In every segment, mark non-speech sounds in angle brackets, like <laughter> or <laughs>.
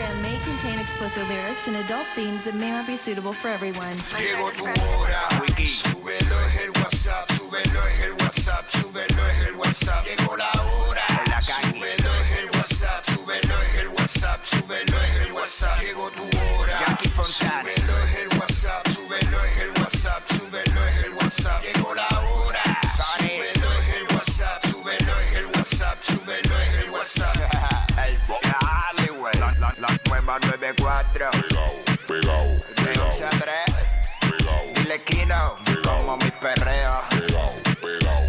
program may contain explicit lyrics and adult themes that may not be suitable for everyone. Llegó tu hora. Súbelo es el WhatsApp, súbelo es el WhatsApp, súbelo es el WhatsApp. Llegó la nueva 94. Pegao, pegao, De 11 a 3. pegao, Dile Kino. Como mi perreo. pegao, pegao.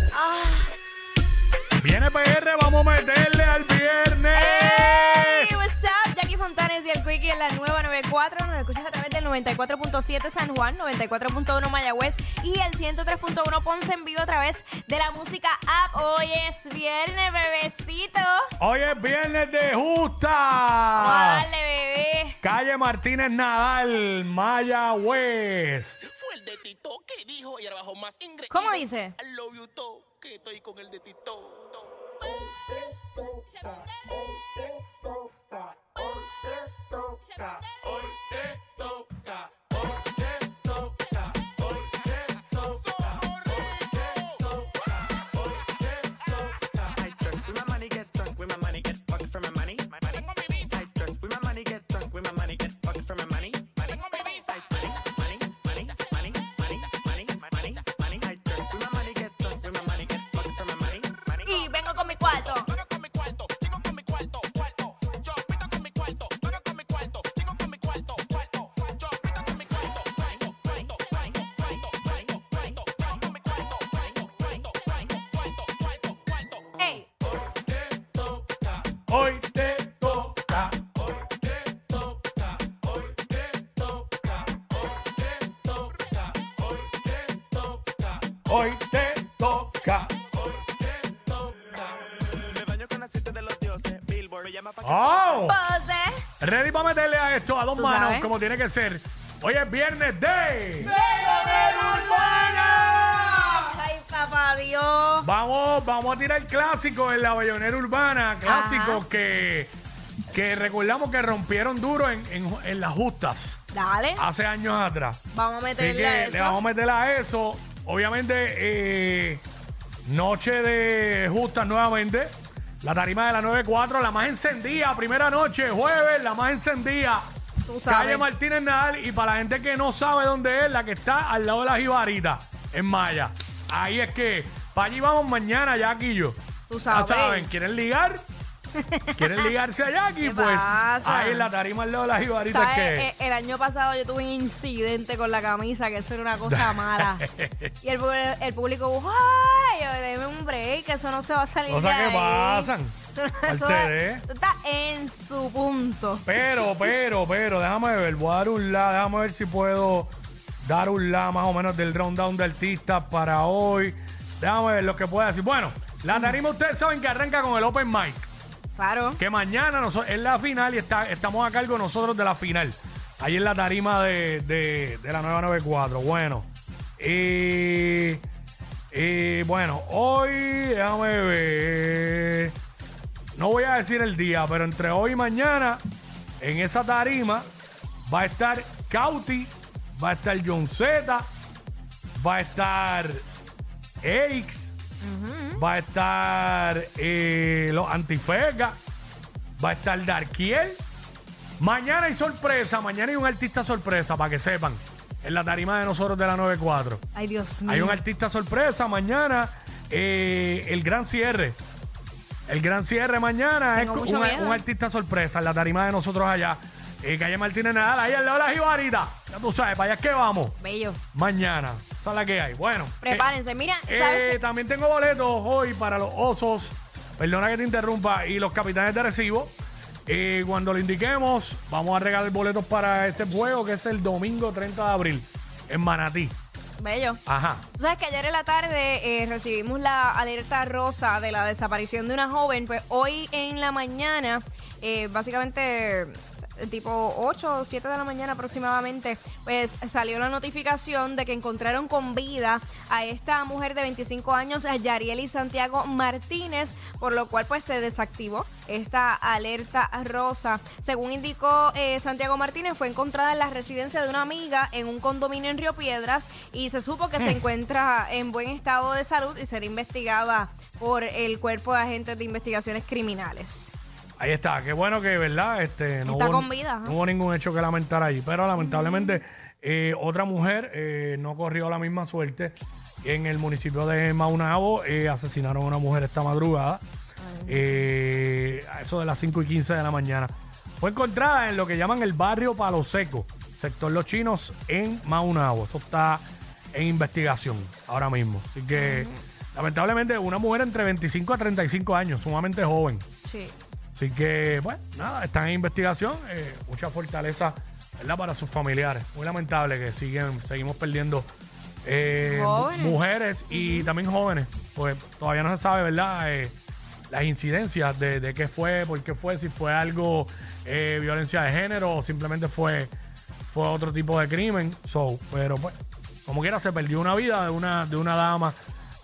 Viene PR, vamos a meterle al viernes. Hey, what's up? Jackie Fontanes y el Quickie en la nueva 94. Nos escuchas a través del 94.7 San Juan, 94.1 Mayagüez y el 103.1 Ponce en vivo a través de la música app. Hoy es viernes, bebecito. Hoy es viernes de justa. Bebé. Calle Martínez Nadal, Mayagüez. Fue el de Tito que dijo y ahora bajo más ingresos. ¿Cómo dice? I love you todo, que estoy con el de Tito. Hoy te toca. Hoy te toca. Me baño con aceite de los dioses. Billboard me llama pa' que ¡Oh! pose. Ready para meterle a esto a dos Tú manos, sabes. como tiene que ser. Hoy es viernes de. Ay, papá Dios. Vamos, vamos a tirar clásicos en la Bayonera Urbana. Clásicos Ajá. que, que recordamos que rompieron duro en, en- en las justas Dale. hace años atrás. Vamos a Así meterle a que eso. le vamos a meter a eso. Obviamente, eh, noche de justas nuevamente. La tarima de la 94, la más encendida. Primera noche, jueves, la más encendida. Tú sabes. Calle Martínez Nadal. Y para la gente que no sabe dónde es, la que está al lado de la Jibarita, en Maya. Ahí es que, para allí vamos mañana, Jackie y yo. Tú Ya sabes. saben, ¿quieren ligar? ¿Quieren <laughs> ligarse a Jackie? ¿Qué Pues pasa? ahí en la tarima al lado de la Jibarita es ¿Sabes? que... Eh, El año pasado yo tuve un incidente con la camisa, que eso era una cosa <laughs> mala. y el, el público ¡ay! Deme un break, que eso no se va a salir de que ahí". pasan. <laughs> Eso Parte de. está en su punto. Pero, pero, pero, déjame ver, voy a dar un la, déjame ver si puedo dar un la más o menos del rundown de artistas para hoy. Déjame ver lo que pueda decir. Bueno, la tarima ustedes saben que arranca con el Open Mic, Claro. que mañana es la final y está, estamos a cargo nosotros de la final. Ahí en la tarima de, de, de la 994. Bueno, y, y bueno, hoy, déjame ver. No voy a decir el día, pero entre hoy y mañana, en esa tarima, va a estar Cauti, va a estar John Z, va a estar X, va a estar eh, los Antifegas, va a estar Darkiel. Mañana hay sorpresa, mañana hay un artista sorpresa, para que sepan, en la tarima de nosotros de la 94. Ay, Dios mío. Hay un artista sorpresa mañana, eh, el gran cierre. El gran cierre mañana Tengo es mucho un, miedo. un artista sorpresa en la tarima de nosotros allá. Eh, calle Martínez Nadal, ahí al lado de la jibarita. Ya tú sabes, para allá es que vamos. Bello. Mañana. Esa es la que hay. Bueno. Prepárense. Mira, eh, ¿sabes? eh, también tengo boletos hoy para los osos. Perdona que te interrumpa. Y los capitanes de recibo. Eh, cuando lo indiquemos, vamos a regalar boletos para este juego que es el domingo 30 de abril en Manatí. Bello. Ajá. Tú sabes que ayer en la tarde eh, recibimos la alerta rosa de la desaparición de una joven. Pues hoy en la mañana, eh, básicamente tipo 8 o 7 de la mañana aproximadamente, pues salió la notificación de que encontraron con vida a esta mujer de 25 años, a Yarieli Santiago Martínez, por lo cual pues se desactivó esta alerta rosa. Según indicó eh, Santiago Martínez, fue encontrada en la residencia de una amiga en un condominio en Río Piedras y se supo que se encuentra en buen estado de salud y será investigada por el Cuerpo de Agentes de Investigaciones Criminales. Ahí está, qué bueno que, ¿verdad? Este, no Está hubo, con vida, No hubo ningún hecho que lamentar allí, pero lamentablemente eh, otra mujer eh, no corrió la misma suerte. En el municipio de Maunabo eh, asesinaron a una mujer esta madrugada, eh, a eso de las 5 y 15 de la mañana. Fue encontrada en lo que llaman el barrio Palo Seco, sector Los Chinos, en Maunabo. Eso está en investigación ahora mismo. Así que, lamentablemente, una mujer entre 25 a 35 años, sumamente joven. Sí. Así que, bueno, nada, están en investigación. eh, mucha fortaleza, ¿verdad? Para sus familiares. Muy lamentable que siguen, seguimos perdiendo eh, mu- mujeres y también jóvenes. Pues todavía no se sabe, ¿verdad? Eh, las incidencias de, de qué fue, por qué fue, si fue algo eh, violencia de género o simplemente fue, fue otro tipo de crimen. So, pero pues, como quiera, se perdió una vida de una, de una dama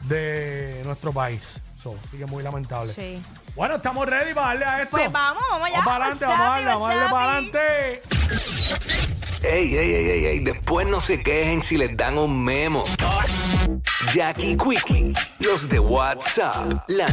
de nuestro país. So, así que muy lamentable. Sí. Bueno, estamos ready para darle a esto. Pues vamos, vamos ya. Vamos para adelante, vamos a darle, vamos a darle para adelante. Ey, ey, ey, ey, ey, después no se quejen si les dan un memo. Jackie Quickie, los de WhatsApp, la